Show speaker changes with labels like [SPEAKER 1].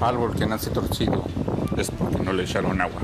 [SPEAKER 1] Árbol que nace torcido es porque no le echaron agua.